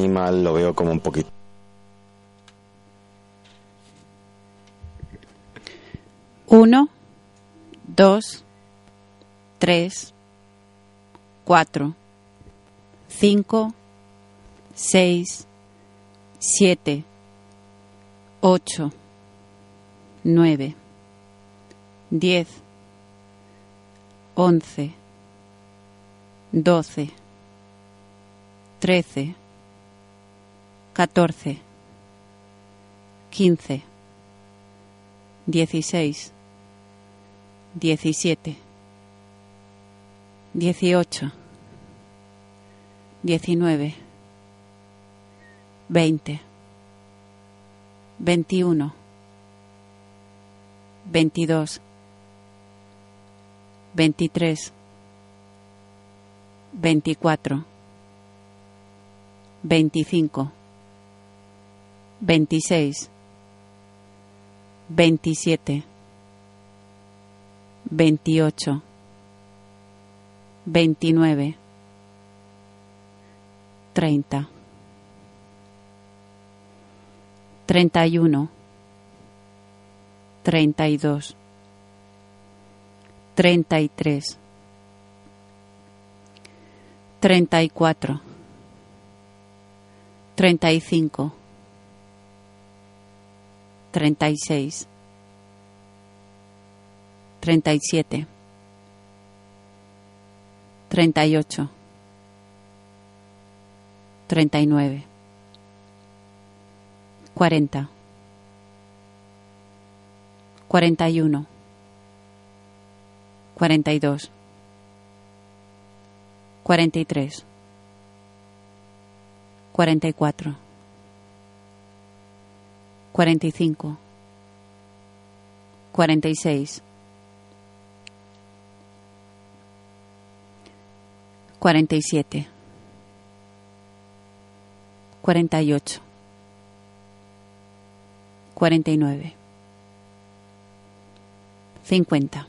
animal lo veo como un poquito. Uno, dos, tres, cuatro, cinco, seis, siete, ocho, nueve, diez, once, doce, trece, catorce, quince, dieciséis, diecisiete, dieciocho, diecinueve, veinte, veintiuno, veintidós, veintitrés, veinticuatro, veinticinco, veintiséis, veintisiete, veintiocho, veintinueve, treinta, treinta y uno, treinta y dos, treinta y tres, treinta y cuatro, treinta y cinco, treinta y seis, treinta y siete, treinta y ocho, treinta y nueve, cuarenta,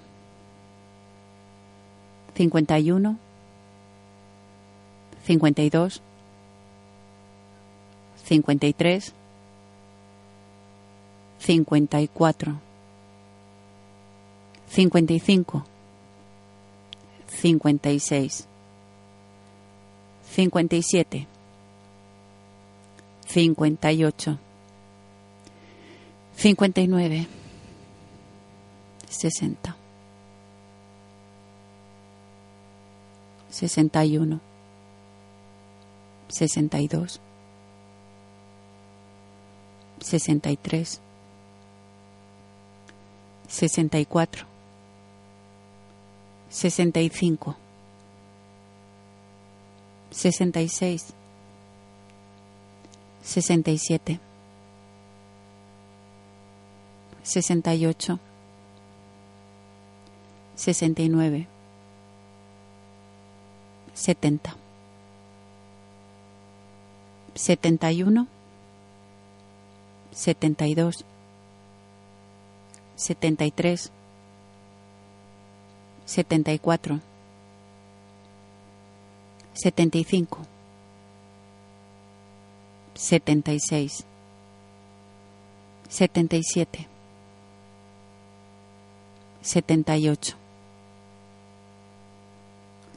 cuarenta y uno, cuarenta y dos, cuarenta y tres, cuarenta y cuatro, cuarenta y cinco, cuarenta y seis, cuarenta y siete, cuarenta y ocho,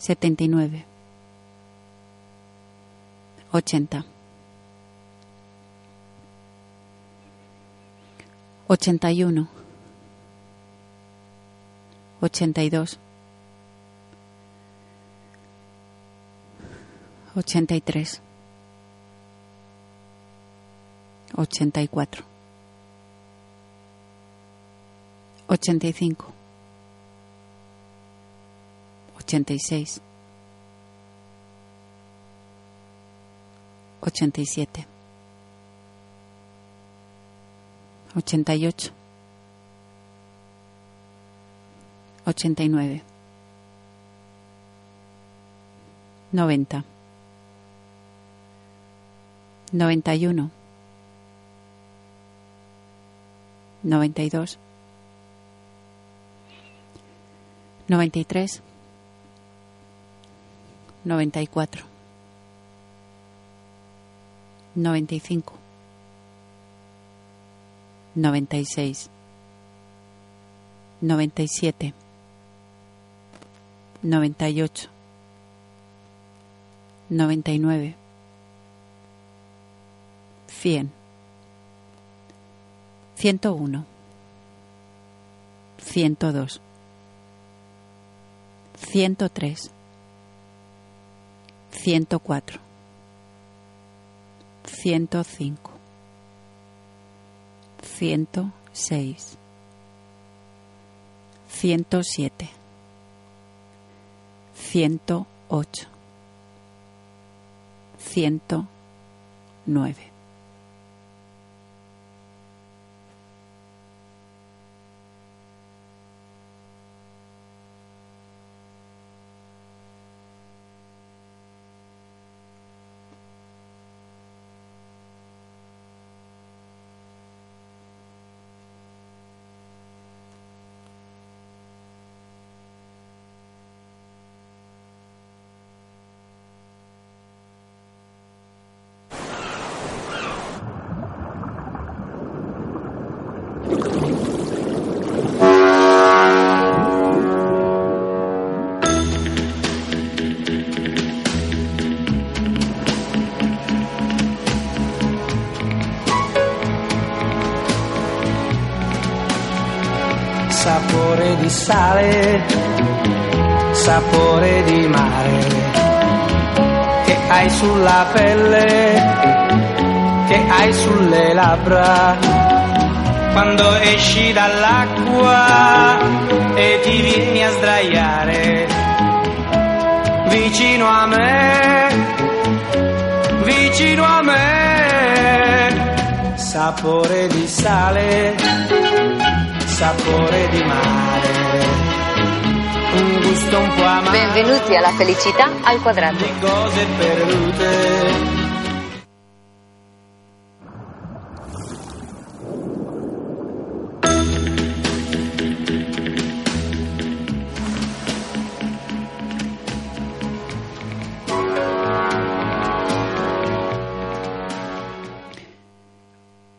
cuarenta y nueve, cincuenta, cincuenta y uno, cincuenta y dos, cincuenta y tres, cincuenta y cuatro, cincuenta y cinco, cincuenta y seis, cincuenta y siete, cincuenta y ocho, cincuenta y nueve, sesenta, sesenta y uno, sesenta y dos, sesenta y tres, sesenta y cuatro, sesenta y cinco, sesenta y seis, sesenta y siete, sesenta y ocho, sesenta y nueve, setenta, setenta y uno, setenta y dos, setenta y tres, setenta y cuatro, setenta y cinco, setenta y seis, setenta y siete, setenta y ocho, setenta y nueve, ochenta. ochenta y uno, ochenta y dos, ochenta y tres, ochenta y cuatro, ochenta y cinco, ochenta y seis, ochenta y siete. ochenta y ocho, ochenta y nueve, noventa, noventa y uno, noventa y dos, noventa y tres, noventa y cuatro, 95, 96, 97, 98, 99, 100, 101, 102, 103, 104, 105, 106, 107, 108, 109. Labbra, quando esci dall'acqua e ti vieni a sdraiare vicino a me, vicino a me, sapore di sale sapore di mare, un gusto un po' amaro. Benvenuti alla felicità al quadrato. Di cose perdute.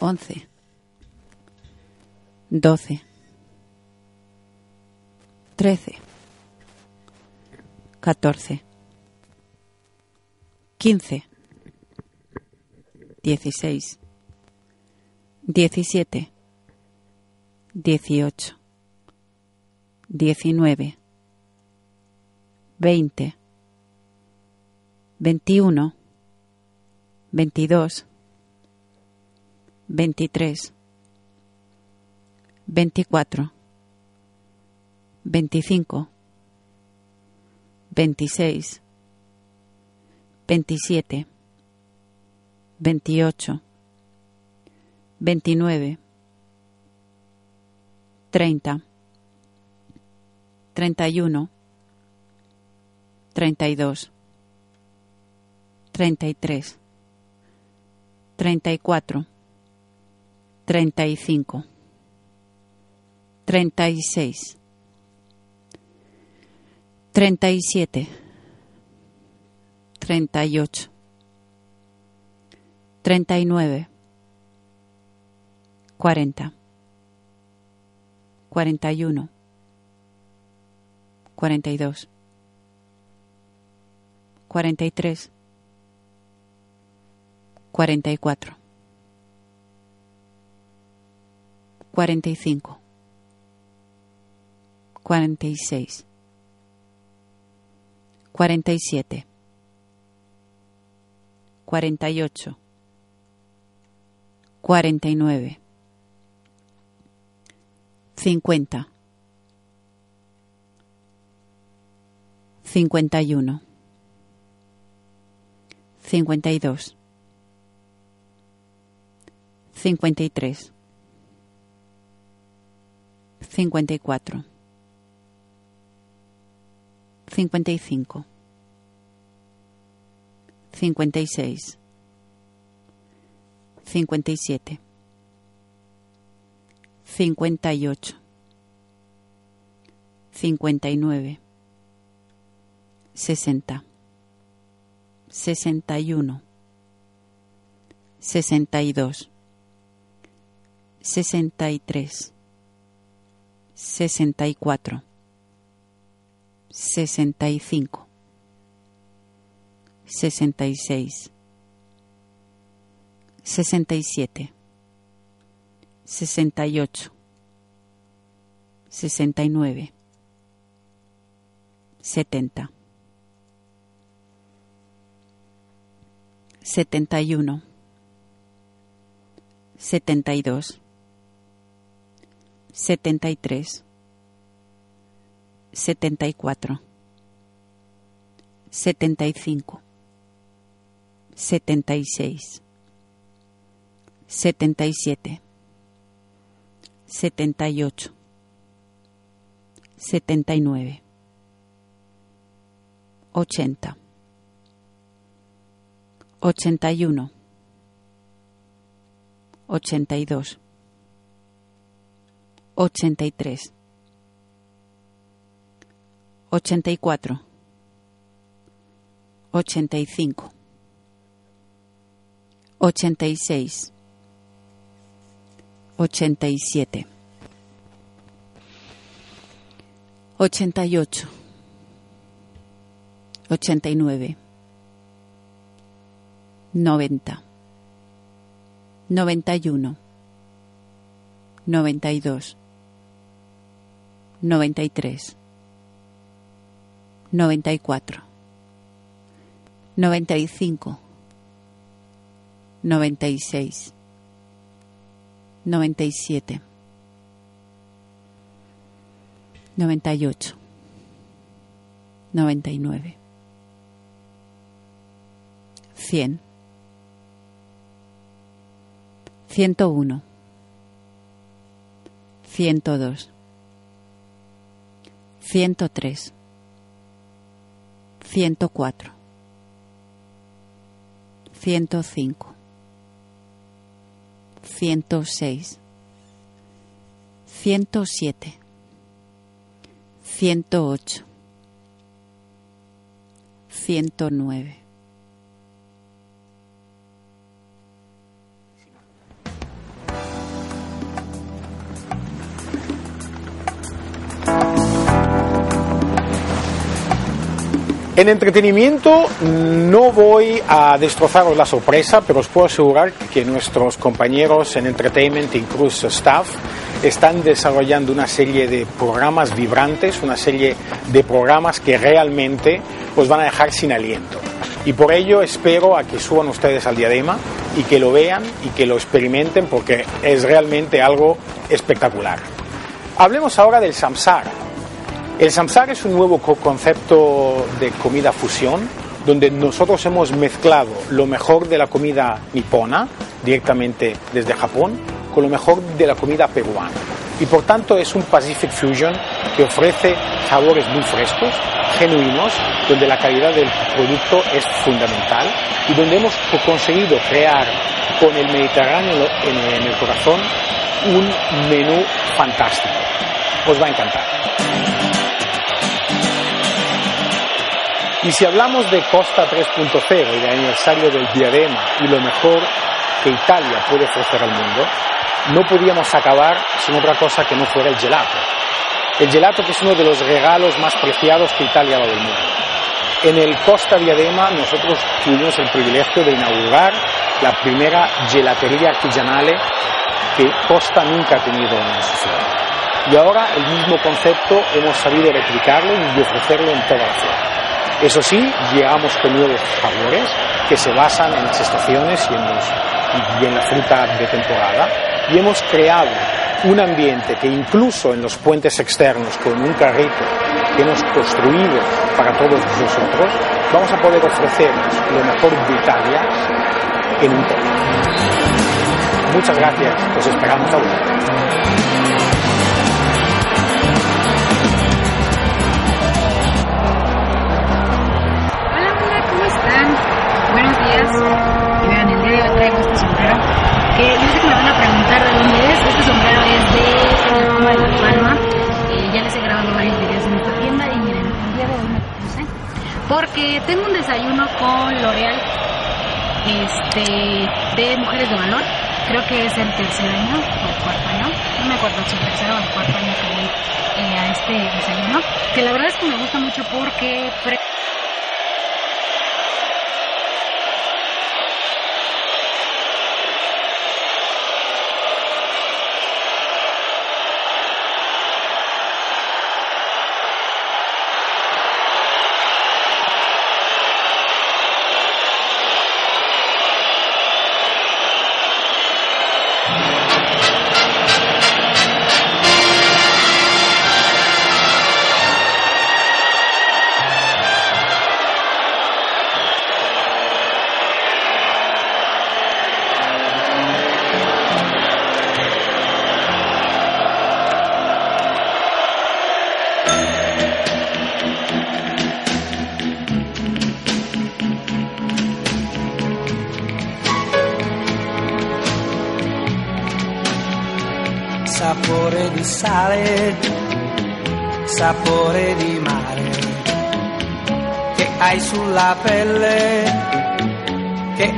once, doce, trece, catorce, quince, dieciséis, diecisiete, dieciocho, diecinueve, veinte, veintiuno, veintidós, veintitrés, veinticuatro, veinticinco, veintiséis, veintisiete, veintiocho, veintinueve, treinta, treinta y uno, treinta y dos, treinta y tres, treinta y cuatro, treinta y cinco, treinta y seis, treinta y siete, treinta y ocho, treinta y nueve, cuarenta, cuarenta y uno, cuarenta y dos, cuarenta y tres, cuarenta y cuatro, cuarenta y cinco, cuarenta y seis, cuarenta y siete, cuarenta y ocho, cuarenta y nueve, cincuenta, cincuenta y uno, cincuenta y dos, 53 54 55 56 57 58 59 60 61 62 63 64 65 66 67 68 69 70 71 72 73 74 75 76 77 78 79 80 81 82 83 84 85 86 87 88 89 90 91 92 93 94 95 96 97 98 99 100 101 102 103 104 105 106 107 108 109 En entretenimiento no voy a destrozaros la sorpresa, pero os puedo asegurar que nuestros compañeros en Entertainment, incluso staff, están desarrollando una serie de programas vibrantes, una serie de programas que realmente os van a dejar sin aliento. Y por ello espero a que suban ustedes al diadema y que lo vean y que lo experimenten porque es realmente algo espectacular. Hablemos ahora del samsara. El samsara es un nuevo concepto de comida fusión donde nosotros hemos mezclado lo mejor de la comida nipona directamente desde Japón con lo mejor de la comida peruana. Y por tanto es un Pacific Fusion que ofrece sabores muy frescos, genuinos, donde la calidad del producto es fundamental y donde hemos conseguido crear con el Mediterráneo en el corazón un menú fantástico. Os va a encantar. Y si hablamos de Costa 3.0 y de aniversario del diadema y lo mejor que Italia puede ofrecer al mundo, no podíamos acabar sin otra cosa que no fuera el gelato. El gelato que es uno de los regalos más preciados que Italia ha dado al mundo. En el Costa Diadema nosotros tuvimos el privilegio de inaugurar la primera gelatería artigianale que Costa nunca ha tenido en su ciudad. Y ahora el mismo concepto hemos sabido replicarlo y ofrecerlo en toda la ciudad. Eso sí, llegamos con nuevos sabores que se basan en las estaciones y en, los, y en la fruta de temporada y hemos creado un ambiente que incluso en los puentes externos con un carrito que hemos construido para todos nosotros, vamos a poder ofrecernos lo mejor de Italia en un toque. Muchas gracias, os esperamos a Y vean, el día de hoy traigo este sombrero. Que yo sé que me van a preguntar de dónde es. Este sombrero es de Roma de La Palma. Eh, ya les he grabado varios videos en esta tienda y miren, el día de hoy me puse. Porque tengo un desayuno con L'Oreal este, de Mujeres de Valor. Creo que es el tercer año o el cuarto año. No me acuerdo si el tercero o el cuarto año que voy eh, a este desayuno. Que la verdad es que me gusta mucho porque...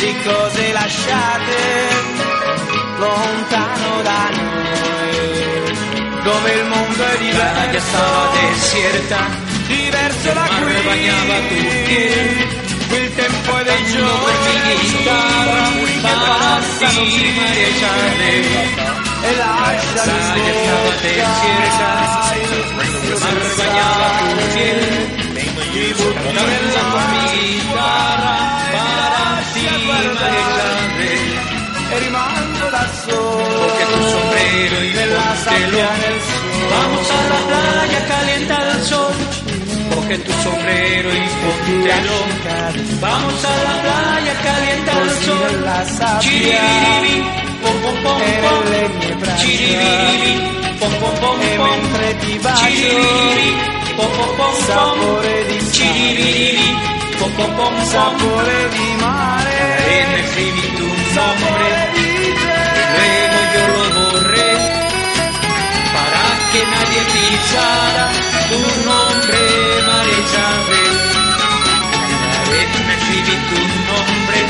di cose lasciate lontano da noi, dove il mondo è diverso, desierta, diverso da qui, bagnava tutti. Il tempo è dei giorni che passano prima di ciare e il mar bagnava tutti. mi chitarra para mareggiare e rimango da solo porque tu sombrero y nella sabbia nel sole vamos a la playa calienta el sol. Coge tu sombrero y póntelo vamos a la playa calienta el sol. chiribiribi pom pom pom pom chiribiribi pom pom pom pom chiribiribi pom pom pom pom chiribiribi pom pom pom sapore di mare e me escribí tu nombre luego yo lo borré para que nadie pisara tu nombre Isabel me escribí tu nombre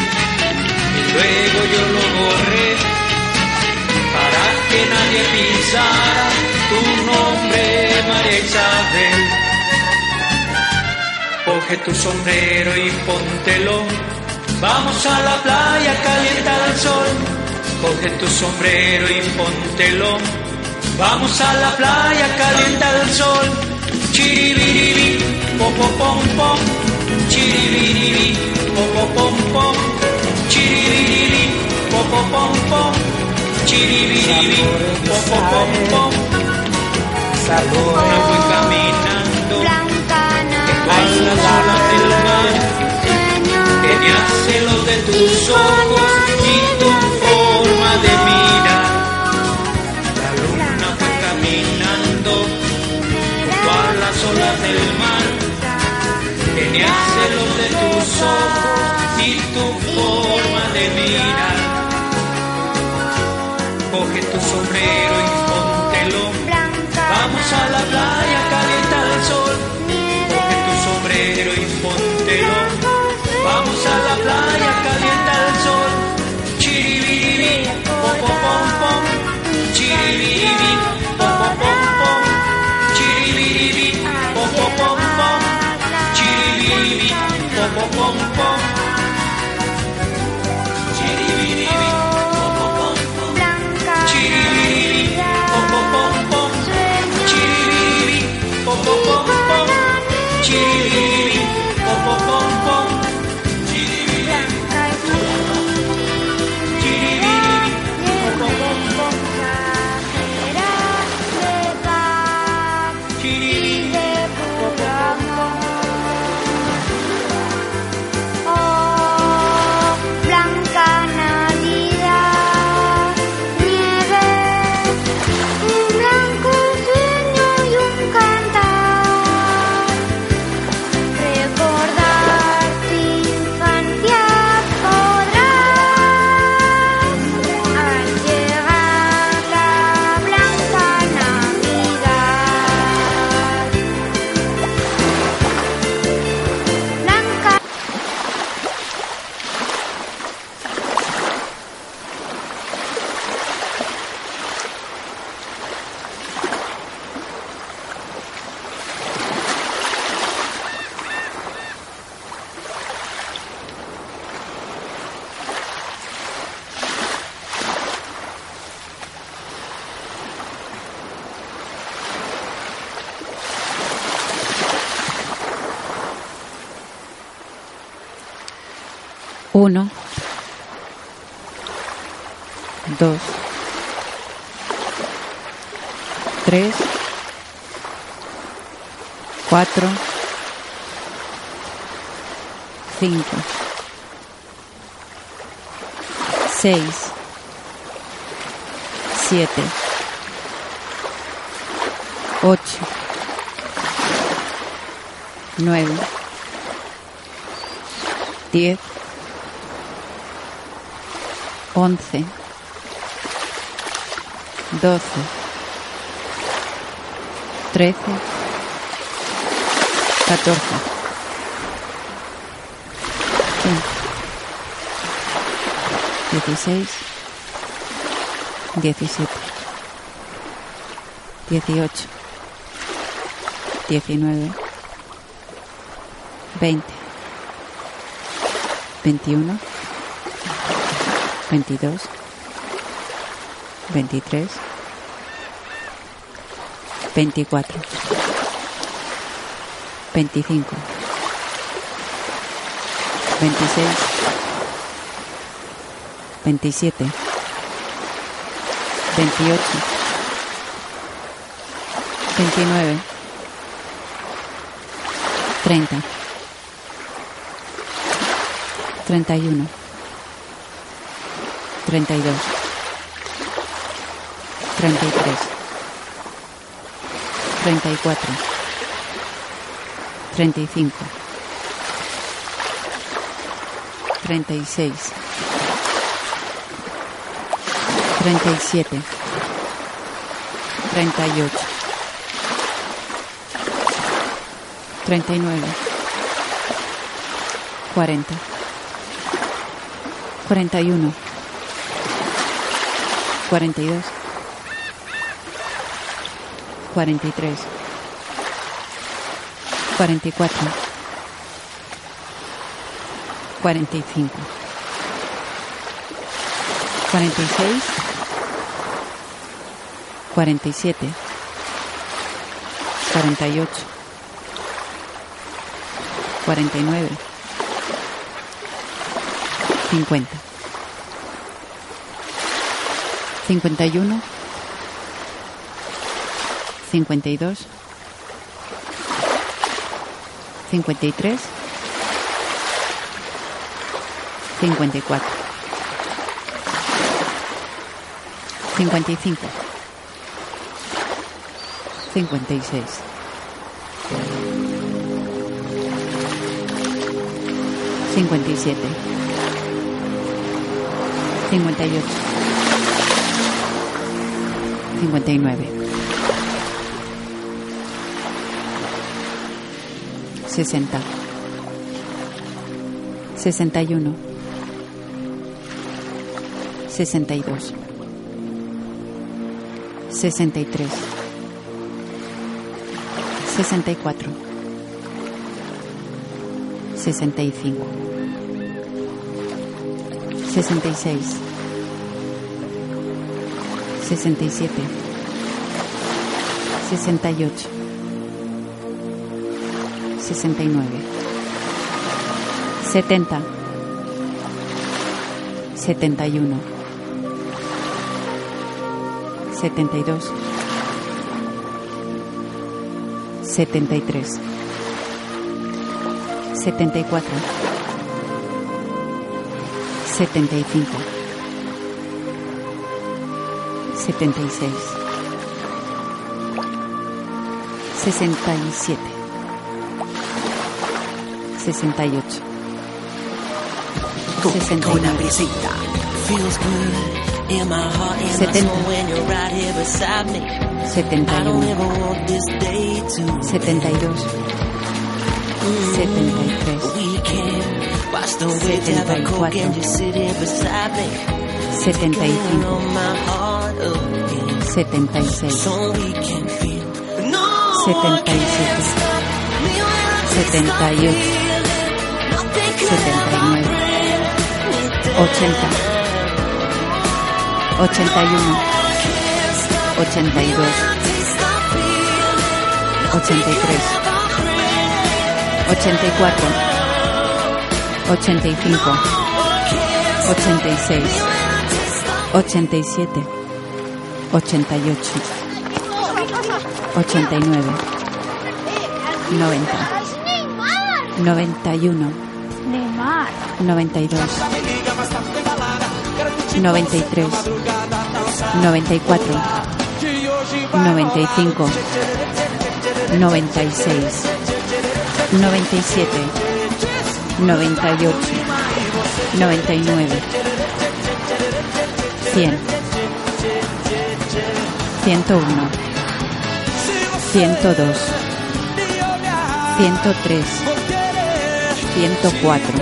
y luego yo lo borré para que nadie pisara tu nombre Isabel coge tu sombrero y póntelo. Vamos a la playa calienta el sol. Coge tu sombrero y póntelo. Vamos a la playa calienta el sol. Chiribiribi pom pom. Pom chiribiribi pom pom. Pom chiribiribi pom pom. Pom chiribiribi pom pom. Pom a la sola del mar que me hace lo de tus ojos y tu forma de mirar la luna fue caminando junto a las olas del mar que me hace lo de tus ojos pom pom 3, 4, 5, 6, 7, 8, 9, 10, 11, 12, trece, catorce, quince, dieciséis, diecisiete, dieciocho, diecinueve, veinte, veintiuno, veintidós, veintitrés, veinticuatro, veinticinco, veintiséis, veintisiete, veintiocho, veintinueve, treinta, treinta y uno, treinta y dos, treinta y tres, treinta y cuatro, treinta y cinco, treinta y seis, treinta y siete, treinta y ocho, treinta y nueve, cuarenta, cuarenta y uno, cuarenta y dos, cuarenta y tres, cuarenta y cuatro, cuarenta y cinco, cuarenta y seis, cuarenta y siete, cuarenta y ocho, cuarenta y nueve, cincuenta, cincuenta y uno, cincuenta y dos, cincuenta y tres, cincuenta y cuatro, cincuenta y cinco, cincuenta y seis, cincuenta y siete, cincuenta y ocho, cincuenta y nueve, sesenta, sesenta y uno, sesenta y dos, sesenta y tres, sesenta y cuatro, sesenta y cinco, sesenta y seis, sesenta y siete, sesenta y ocho, sesenta y nueve, setenta, setenta y uno, setenta y dos, setenta y tres, setenta y cuatro, setenta y cinco, setenta y seis, sesenta y siete, sesenta y ocho, sesenta y nueve, setenta, setenta y uno, setenta y dos, setenta y tres, setenta y cuatro, setenta y cinco, setenta y seis, setenta y siete, setenta y ocho, setenta y nueve, ochenta, ochenta y uno, ochenta y dos, ochenta y tres, ochenta y cuatro, ochenta y cinco, 86, 87, 88, 89, 90, 91, 92, 93, 94, 95, 96, 97, 98, 99, 100, 101, 102, 103, 104,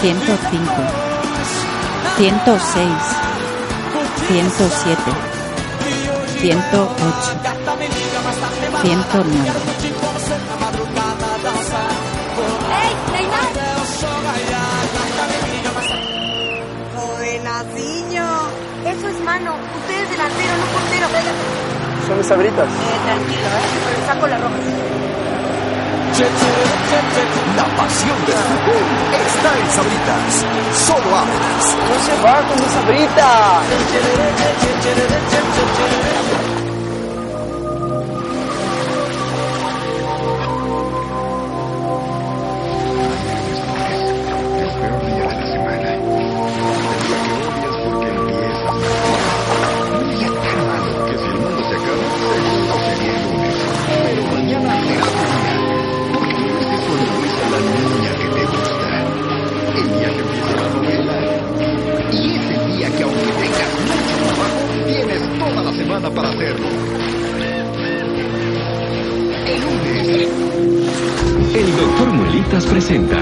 105, 106, 107, 108, 109. Eso es mano. Usted es delantero, no portero. Son sabritas. Eh, tranquilo, ¿eh? Pero saco la roja. La pasión del fútbol está en Sabritas. Solo ábritas. No se va con presenta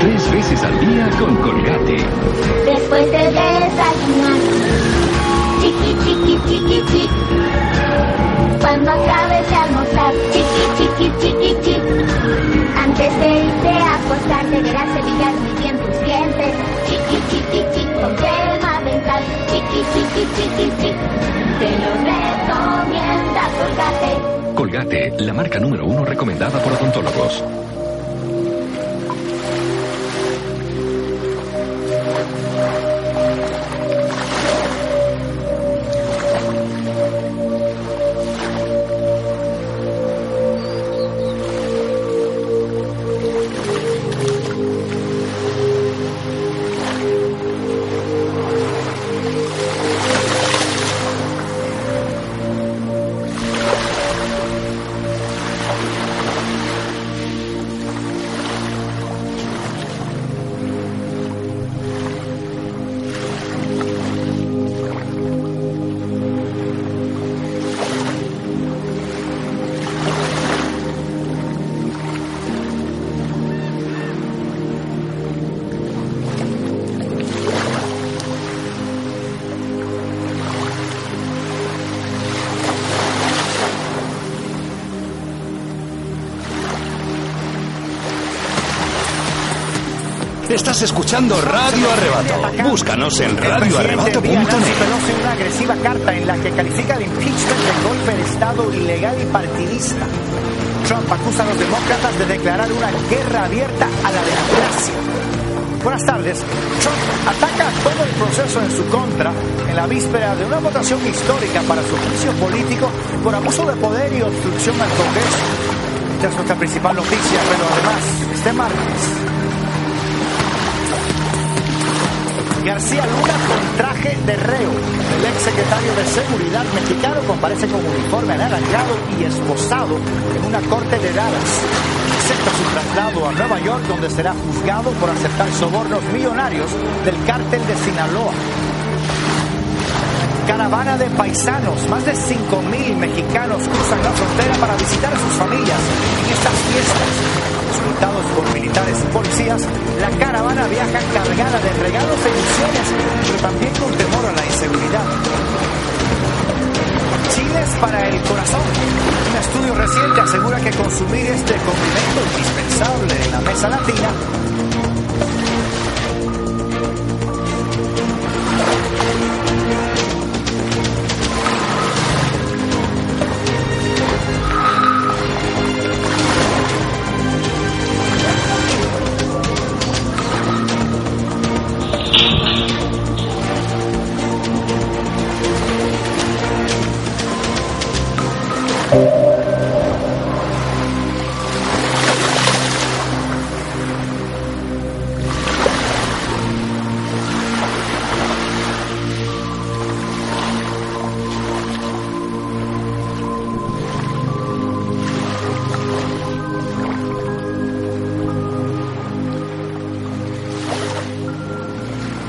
tres veces al día con Colgate. Después de desayunar, chiqui, chiqui, chiqui, chiqui. Cuando acabes de almorzar, chiqui, chiqui, chiqui, chiqui. Antes de irte a acostar, deberás cepillar muy bien tus dientes. Chiqui, chiqui, chiqui, con crema dental. Chiqui, chiqui, chiqui, chiqui. Te lo recomienda Colgate. Colgate, la marca número uno recomendada por odontólogos. Estás escuchando Radio Arrebato. Búscanos en radioarrebato.net. una agresiva carta en la que califica el impeachment de golpe de Estado ilegal y partidista. Trump acusa a los demócratas de declarar una guerra abierta a la democracia. Buenas tardes. Trump ataca todo el proceso en su contra en la víspera de una votación histórica para su juicio político por abuso de poder y obstrucción al Congreso. Esta es nuestra principal noticia, pero además, este martes, García Luna con traje de reo. El ex secretario de Seguridad mexicano comparece con uniforme anaranjado y esposado en una corte de Dallas. Acepta su traslado a Nueva York donde será juzgado por aceptar sobornos millonarios del cártel de Sinaloa. Caravana de paisanos, más de 5.000 mexicanos cruzan la frontera para visitar a sus familias en estas fiestas. Escoltados por militares y policías, la caravana viaja cargada de regalos e ilusiones, pero también con temor a la inseguridad. Chiles para el corazón. Un estudio reciente asegura que consumir este condimento indispensable en la mesa latina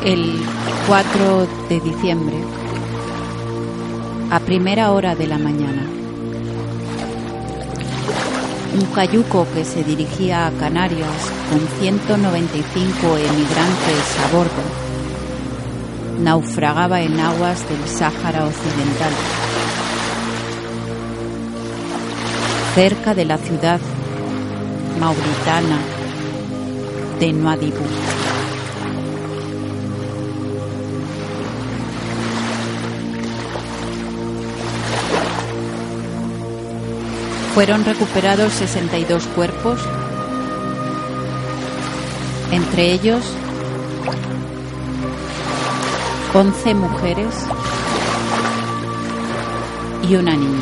El 4 de diciembre, a primera hora de la mañana, un cayuco que se dirigía a Canarias con 195 emigrantes a bordo naufragaba en aguas del Sáhara Occidental, cerca de la ciudad mauritana de Nuadhibou. Fueron recuperados 62 cuerpos, entre ellos 11 mujeres y una niña.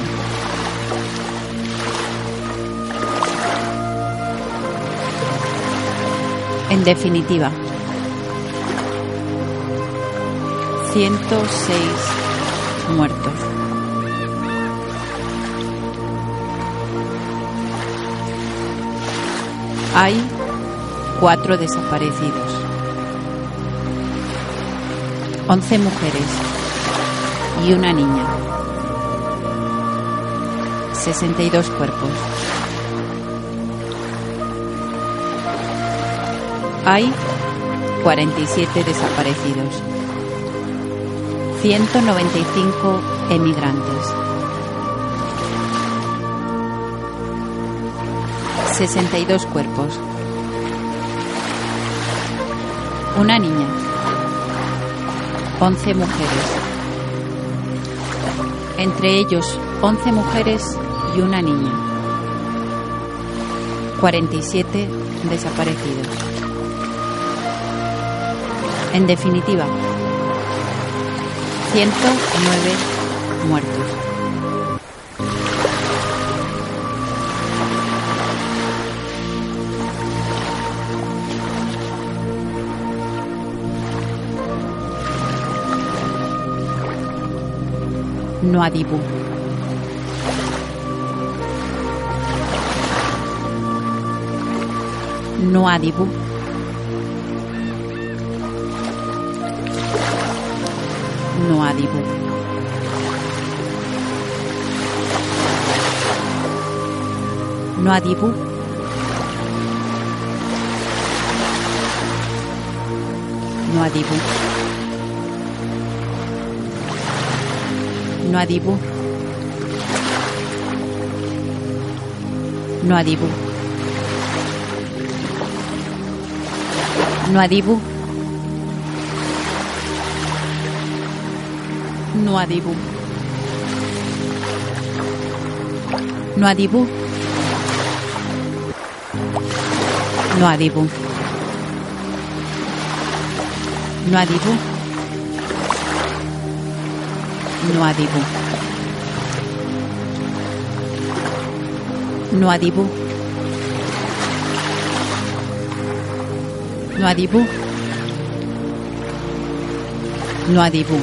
En definitiva, 106 muertos. Hay cuatro desaparecidos. 11 mujeres y una niña. 62 cuerpos. Hay 47 desaparecidos. 195 emigrantes. 62 cuerpos. Una niña. 11 mujeres. Entre ellos 11 mujeres y una niña. 47 desaparecidos. En definitiva, 109 muertos. No adibu, no Noadibu. Noadibu. Noadibu. Noadibu. Noadibu. No adibo, no adibo, no Noadibú. Noadibú. Noadibú. Noadibú. Noadibú. Noadibú. Noadibú. No adibo, no adibo, no Noadibú. Noadibú. Noadibú.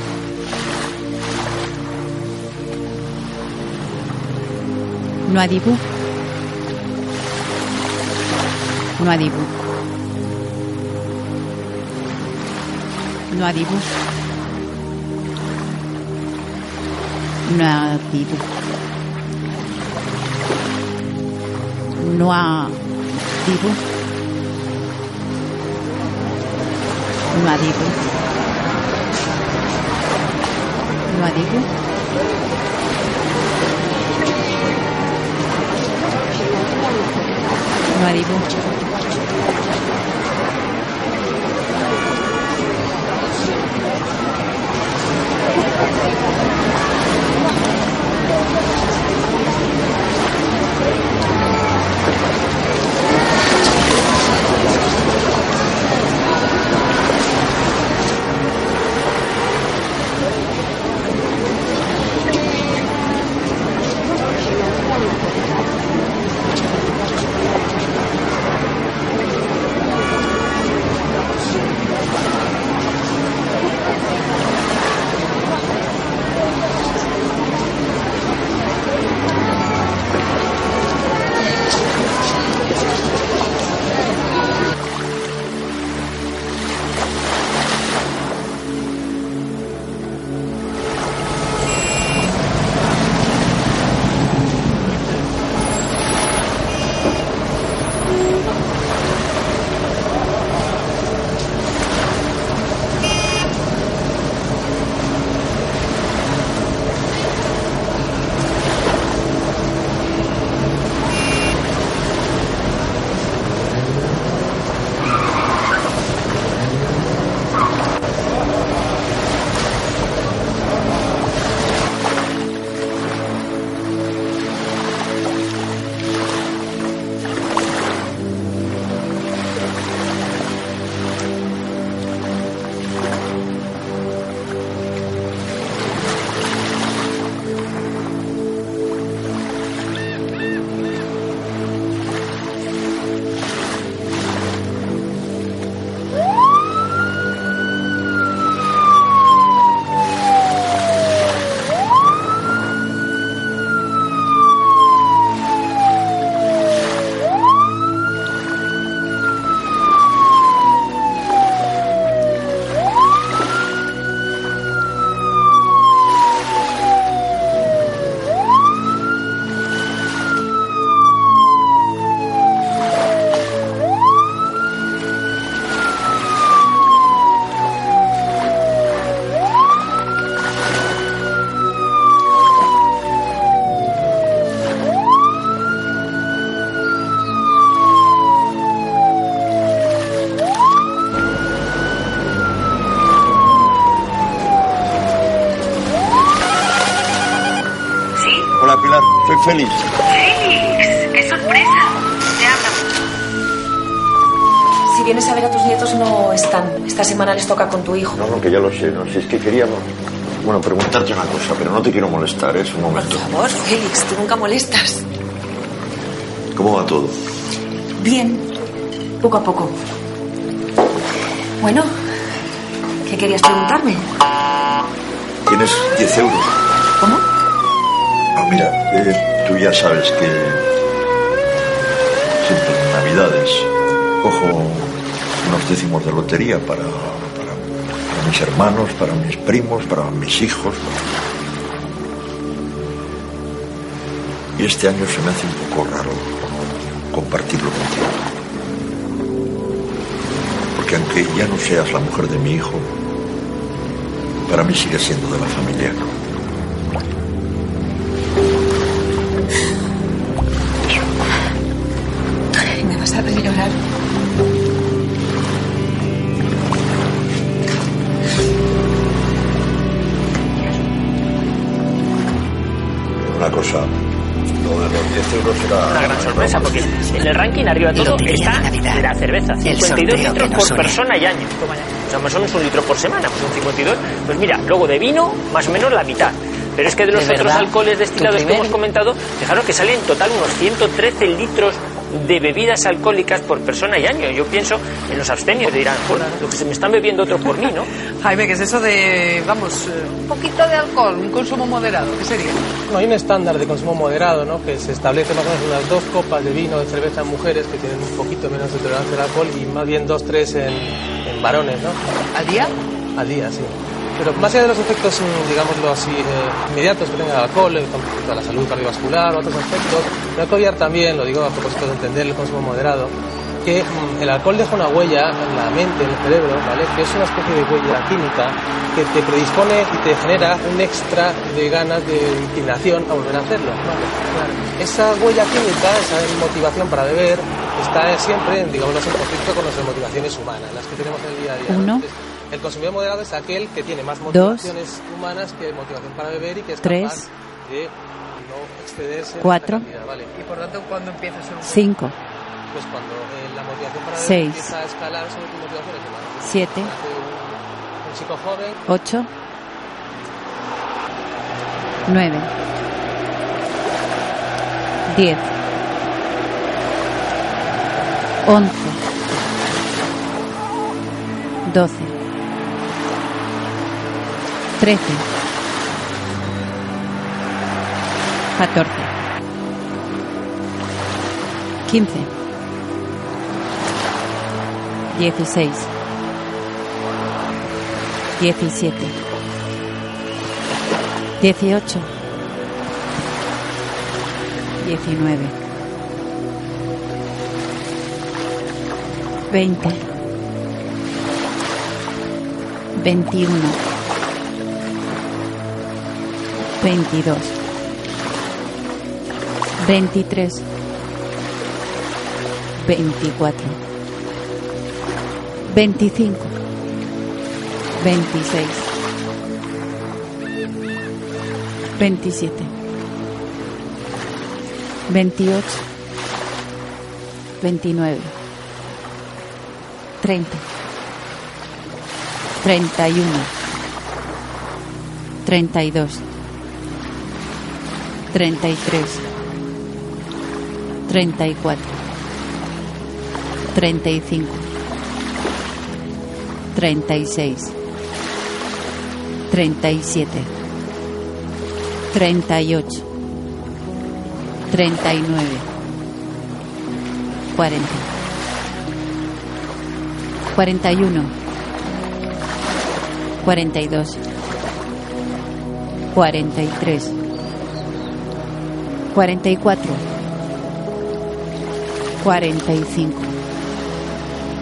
Noadibú. Noadibú. Noadibú. Noadibú. una Bibu. Noa Bibu. Noa Bibu. Noa Bibu. Noa Bibu. Noa Bibu. Félix. Félix, qué sorpresa. Te habla. Si vienes a ver a tus nietos no están. Esta semana les toca con tu hijo. No, no, que ya lo sé. No, si es que queríamos... Bueno, preguntarte una cosa, pero no te quiero molestar, es un momento. Por favor, Félix, tú nunca molestas. ¿Cómo va todo? Bien, poco a poco. Bueno, ¿qué querías preguntarme? Tienes 10 euros. ¿Cómo? Ah, mira, eh, tú ya sabes que siempre Navidades cojo unos décimos de lotería para, para mis hermanos, para mis primos, para mis hijos. Y este año se me hace un poco raro compartirlo contigo. Porque aunque ya no seas la mujer de mi hijo, para mí sigue siendo de la familia. Euros. Una gran sorpresa, porque en el ranking arriba de todo está la cerveza. 52 litros por persona y año. O sea, más o menos un litro por semana, pues un 52. Pues mira, luego de vino, más o menos la mitad. Pero es que de los ¿De otros verdad? alcoholes destilados ¿Tu que hemos comentado, fijaros que salen en total unos 113 litros de bebidas alcohólicas por persona y año. Yo pienso en los abstenios, dirán, "Joder, lo que se me están bebiendo otros por mí, ¿no? Jaime, ¿qué es eso de, vamos, eh, un poquito de alcohol, un consumo moderado? ¿Qué sería? No, hay un estándar de consumo moderado, ¿no? Que se establece más o menos unas dos copas de vino de cerveza en mujeres que tienen un poquito menos de tolerancia al alcohol y más bien dos, tres en, en varones, ¿no? ¿Al día? Al día, sí. Pero más allá de los efectos, mm, digámoslo así, eh, inmediatos que tenga el alcohol, eh, con respecto a la salud cardiovascular, otros aspectos, no hay que también, lo digo a propósito de entender el consumo moderado, que mm, el alcohol deja una huella en la mente, en el cerebro, ¿vale? Que es una especie de huella química que te predispone y te genera un extra de ganas de inclinación a volver a hacerlo. ¿vale? Claro. Esa huella química, esa motivación para beber, está siempre, digamos, en conflicto con nuestras motivaciones humanas, las que tenemos en el día a día. Uno. El consumidor moderado es aquel que tiene más Dos. motivaciones humanas que motivación para beber y que es Tres. capaz de no excederse. en Cuatro. esta cantidad, ¿vale? Y por tanto, ¿cuándo empieza a ser un Cinco. Pues cuando eh, la motivación para beber Seis. empieza a escalar sobre tus motivaciones humanas. Siete. Hace Un, un chico joven. Ocho. Nueve. Diez. Once. Doce. Trece. Catorce. Quince. Dieciséis. Diecisiete. Dieciocho. Diecinueve. Veinte. Veintiuno. Veintidós. Veintitrés. Veinticuatro. Veinticinco. Veintiséis. Veintisiete. Veintiocho. Veintinueve. Treinta. Treinta y uno. Treinta y dos. Treinta y tres. Treinta y cuatro. Treinta y cinco. Treinta y seis. Treinta y siete. Treinta y ocho. Treinta y nueve. Cuarenta. Cuarenta y uno. Cuarenta y dos. Cuarenta y tres. Cuarenta y cuatro. Cuarenta y cinco.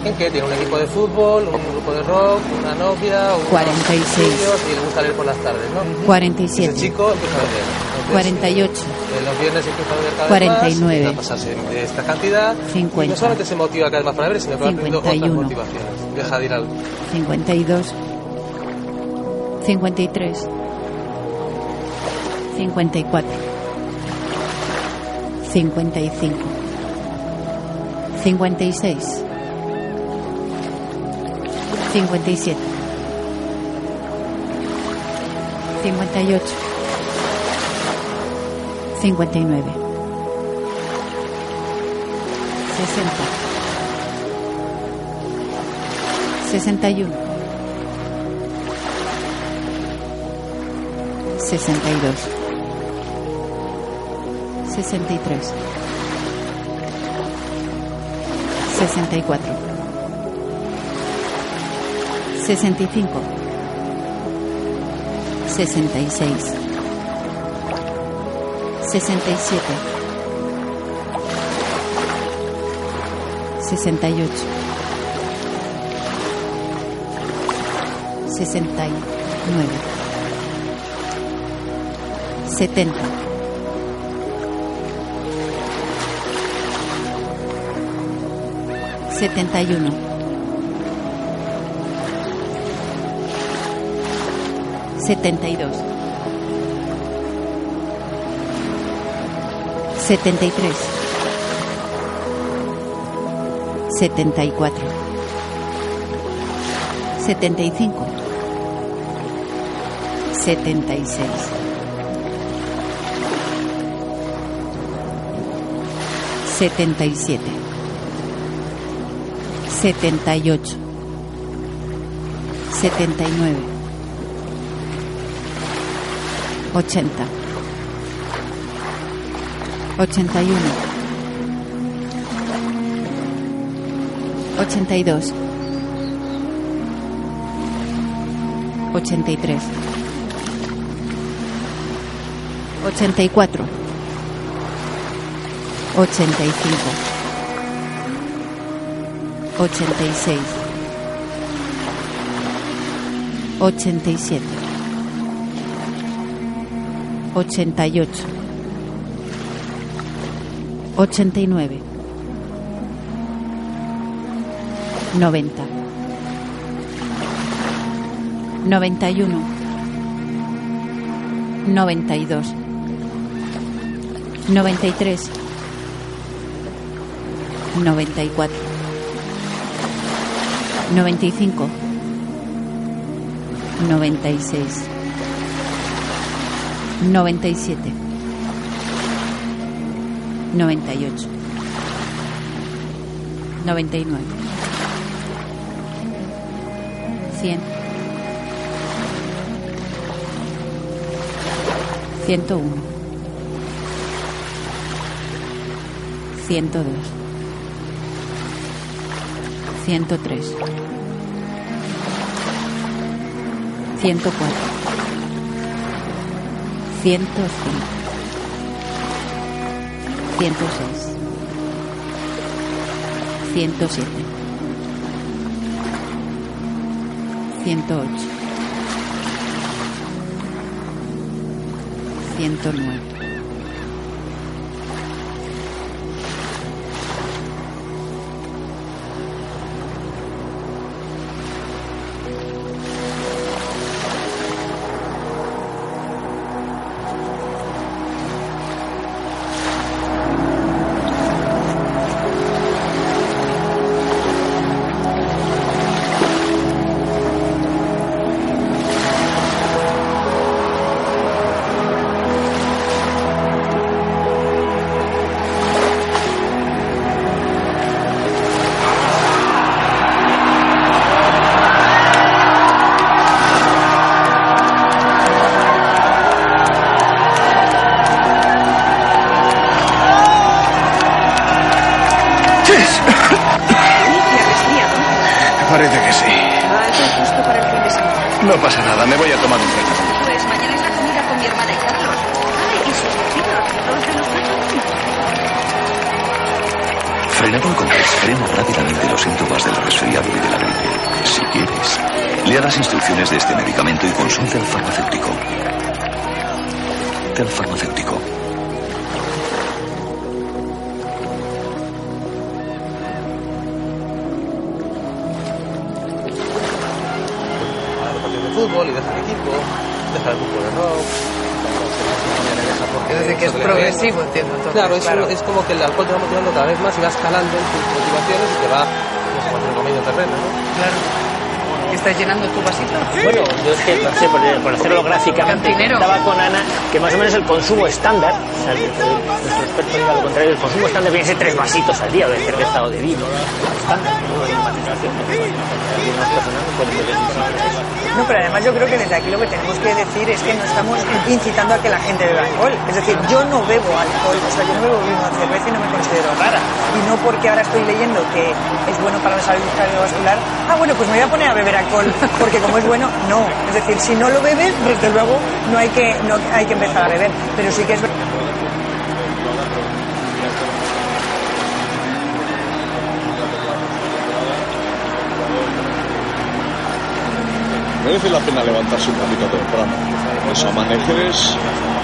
En que tiene un equipo de fútbol, un grupo de rock, una novia, unos 46. estudios y le gusta leer por las tardes, ¿no? 47. Ese chico empieza a beber. Entonces, 48. eh, los viernes empieza a beber cada 49. vez más, a pasarse de esta cantidad. Y 50. no solamente se motiva cada vez más para beber, sino que va aprendiendo otras 51. motivaciones. Deja de ir al 52, 53, 54, 55, 56, 57, 58, 59, 60, 61, 62, 63, 64, 65, 66, 67, 68, 69, 70, 71, 72, 73, 74, 75, 76, 77, 78, 79, 80, 81, 82, 83, 84, 85, 86, 87, 88, 89, 90, 91, 92, 93, 94, 95, 96, 97, 98, 99, 100, 101, 102, 103, 104, 105, 106, 107, 108, 109. Que es progresivo, entiendo. Entonces, Claro, es, claro. es como que el alcohol te va motivando cada vez más y va escalando en tus motivaciones y te va, no sé, como comiendo terreno, ¿no? Claro. ¿Estás llenando tu vasito? Bueno, yo es que, no sé, por, por hacerlo gráficamente, Cantinero. estaba con Ana que más o menos el consumo estándar, o sea, el- el- nuestro experto diga lo contrario, el consumo estándar viene a ser tres vasitos al día de cerveza o de vino. Estándar, ¿no? Hay una sensación de que algunas personas no pueden beber mucho. No, pero además yo creo que desde aquí lo que tenemos que decir es que no estamos incitando a que la gente beba alcohol. Es decir, yo no bebo alcohol, o sea, yo no bebo vino o cerveza y no me considero rara. Y no porque ahora estoy leyendo que es bueno para la salud cardiovascular, ah, bueno, pues me voy a poner a beber porque como es bueno, no. Es decir, si no lo bebes, desde luego no hay que, no hay que empezar a beber. Pero sí que es. Merece la pena levantarse un poquito temprano. Los amaneceres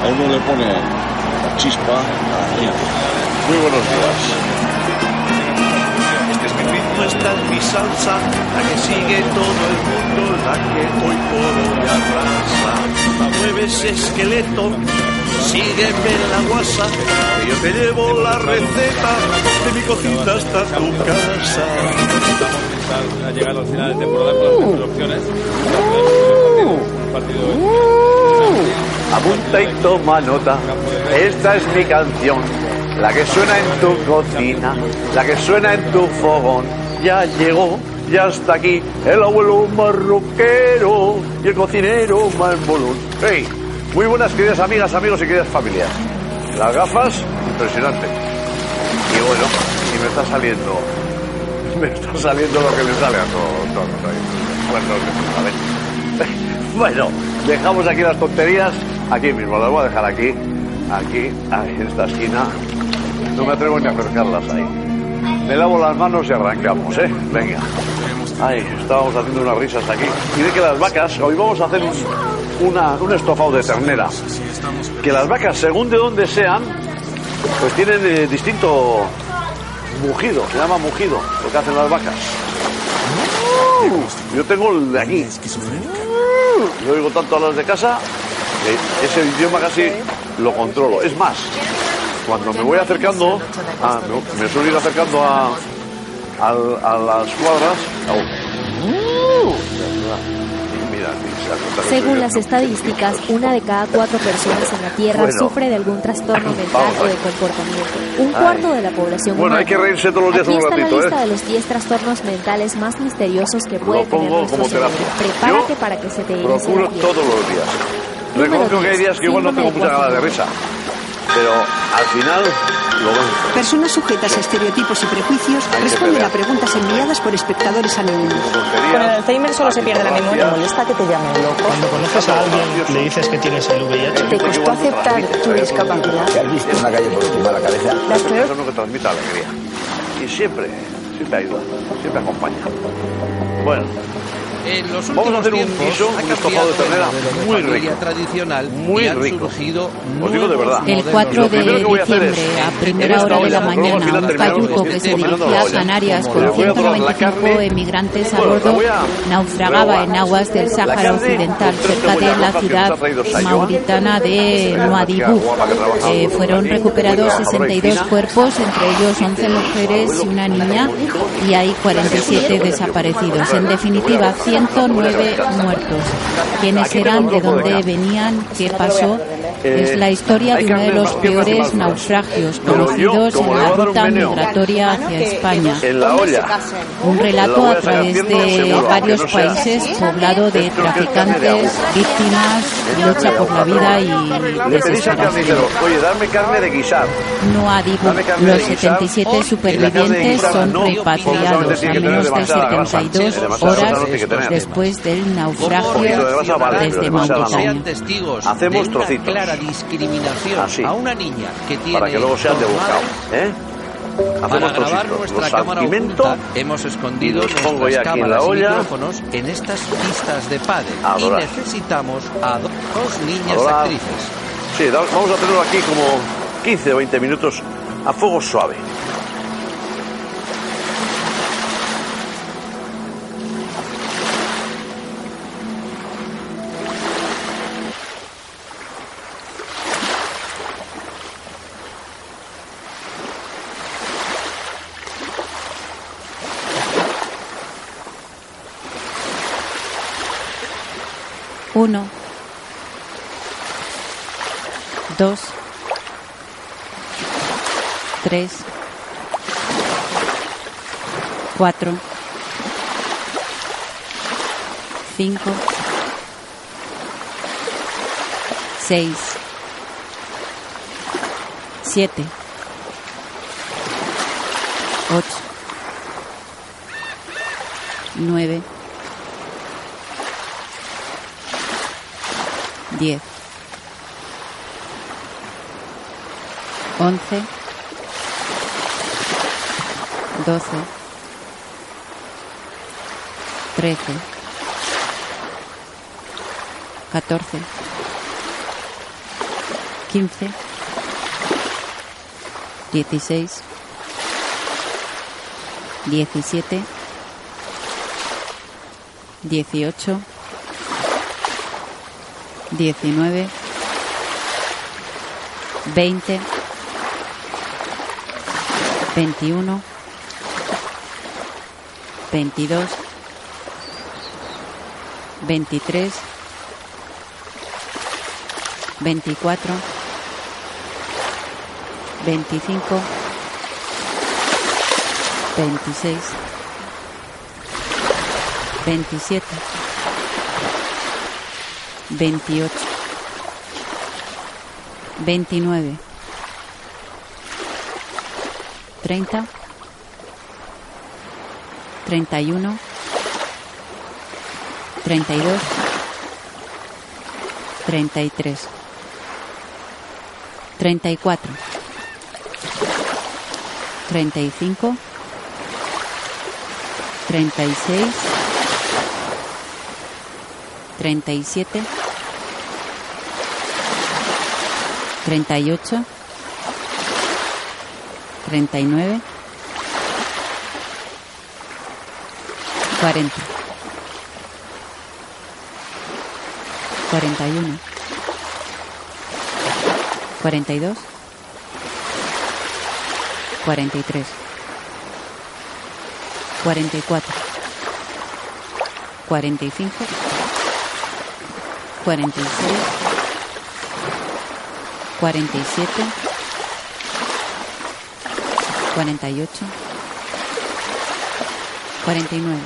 a uno le pone la chispa a la. Muy buenos días. Este es mi ritmo, esta es mi salsa, la que sigue todo el mundo, la que hoy por hoy arrasa. La mueve ese esqueleto, sígueme en la guasa, que yo te llevo la receta de mi cocina hasta tu casa. Ha llegado al final de temporada con las mejores opciones. Apunta y toma nota. Esta es mi canción. La que suena en tu cocina, la que suena en tu fogón. Ya llegó, ya está aquí el abuelo marroquero y el cocinero marmolón. Hey, muy buenas queridas amigas, amigos y queridas familias. Las gafas, impresionante. Y bueno, y me está saliendo, me está saliendo lo que le sale a todos. todos ahí. Bueno, dejamos aquí las tonterías, aquí mismo, las voy a dejar aquí, aquí, en esta esquina. No me atrevo ni a acercarlas ahí. Me lavo las manos y arrancamos, ¿eh? Venga. Ay, estábamos haciendo unas risas aquí. Y de que las vacas, hoy vamos a hacer un, estofado de ternera. Que las vacas, según de dónde sean, pues tienen eh, distinto mugido, se llama mugido, lo que hacen las vacas. Yo tengo el de aquí. Yo oigo tanto a los de casa que ese idioma casi lo controlo. Es más, cuando me voy acercando, a- me, me suelo ir acercando a, al- a las cuadras. hago, Mira, Según las estadísticas, una de cada cuatro personas en la Tierra Bueno. sufre de algún trastorno mental a o de comportamiento. Un Ay. cuarto de la población Bueno, hay humana. que reírse todos los días Aquí un está ratito, la lista ¿eh? de los 10 trastornos mentales más misteriosos que puede Lo pongo tener nuestro como cerebro. Prepárate Yo para que se te Procuro todos los días. Reconozco que hay 10, días que igual no tengo mucha ganas de risa. Pero al final lo venzo. Personas sujetas a estereotipos y prejuicios responden a preguntas enviadas por espectadores anónimos. Con el Alzheimer solo se pierde la memoria. ¿Molesta que te llamen loco? Cuando conoces a alguien, le dices que tienes el VIH. ¿Te costó aceptar tu discapacidad? Si has visto en la calle por encima de la cabeza. Las peores- Eso es lo que transmite alegría. Y siempre, siempre ayuda, siempre acompaña. Bueno, En los Vamos a últimos hacer un guiso, ha un estofado de ternera muy rico. tradicional Muy rico. surgido Os digo de nuevos verdad. El modelos 4 Lo de diciembre, a primera hora de la mañana, un con que este se dirigía a. Canarias con le voy a dorar la 195 carne, emigrantes a bordo, naufragaba en aguas del Sáhara Occidental, cerca de la ciudad mauritana de Nuadibú. Eh, fueron recuperados 62 cuerpos, entre ellos 11 mujeres y una niña, y hay 47 desaparecidos. En definitiva, 109 muertos. ¿Quiénes eran? ¿De dónde venían? ¿Qué pasó? Es la historia de uno de los peores naufragios conocidos en la ruta migratoria hacia España. Un La relato a través de varios países poblado de traficantes, víctimas, lucha por la vida y desesperación. No a Dibu. Dame carne Los de guisar. 77 Y la carne de supervivientes son repatriados a menos de demasiada grasa. 72 Demasiada grasa horas después del naufragio desde Mauritania. testigos Hacemos de una trocitos. clara discriminación Así. a una niña que tiene Para que luego sean de madres, ¿Eh? Para Hacemos grabar trocitos. nuestra Los cámara oculta, hemos escondido los pongo nuestras cámaras y olla. micrófonos en estas pistas de padre y necesitamos a do- dos niñas Adorar. actrices. Sí, vamos a hacerlo aquí como 15 o 20 minutos a fuego suave. 1, 2, 3, 4, 5, 6, 7, 8, 9, 10, 11, 12, 13, 14, 15, 16, 17, 18, 19, 20, 21, 22, 23, 24, 25, 26, 27, 28, 29, 30, 31, 32, 33, 34, 35, 36, 37, 38, 39, 40, 41, 42, 43, 44, 45, 46, 47, 48, 49,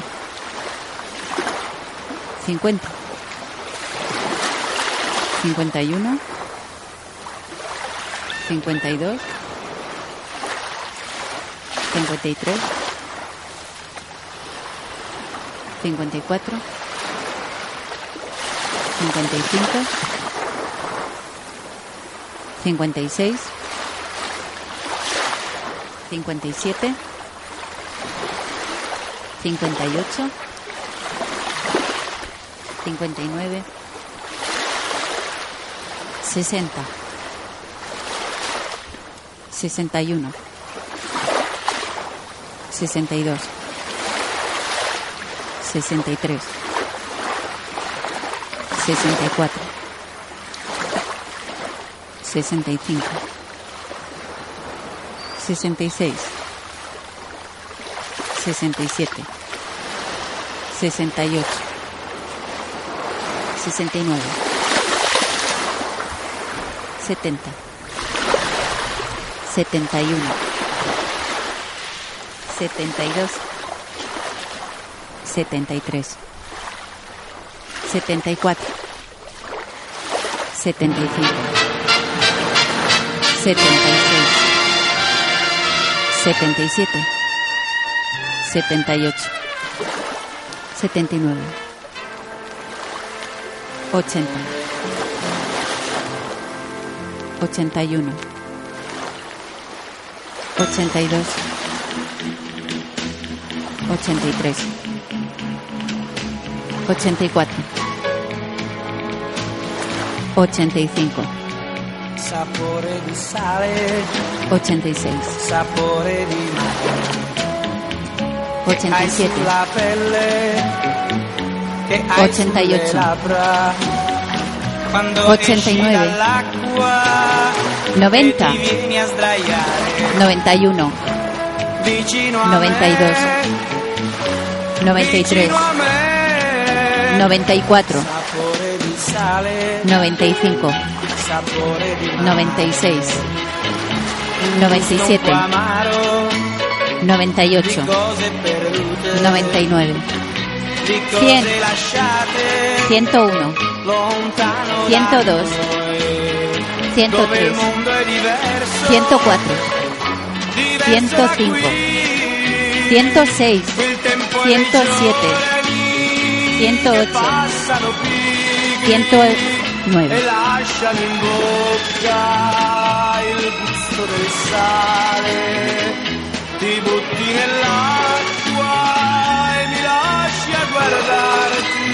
50, 51, 52, 53, 54, 55, 56, 57, 58, 59, 60, 61, 62, 63, 64, 65, 66, 67, 68, 69, 70, 71, 72, 73, 74, 75, 76, 77, 78, 79, 80, 81, 82, 83, 84, 85, Sapore di sale, 86, sapore di mare. 87, La pelle che hai 88, sulle labbra. Quando 89, esci dall'acqua 90, e ti vieni a sdraiare 91, vicino a 92, 93, 94, sale 95, sapore di noventa y seis. noventa y siete. noventa y ocho. noventa y nueve. ciento uno. 96, 97, 98, 99, 100, 101, 102, 103, 104, 105, 106, 107, 108, 108 Nueve. E lasciami in bocca il gusto del sale, ti butti nell'acqua e mi lasci a guardarti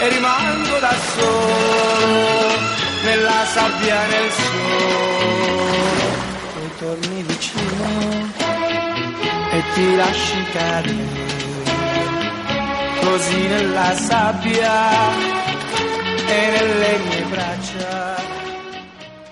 e rimango da solo nella sabbia nel sole. E torni vicino e ti lasci cadere così nella sabbia en el leño.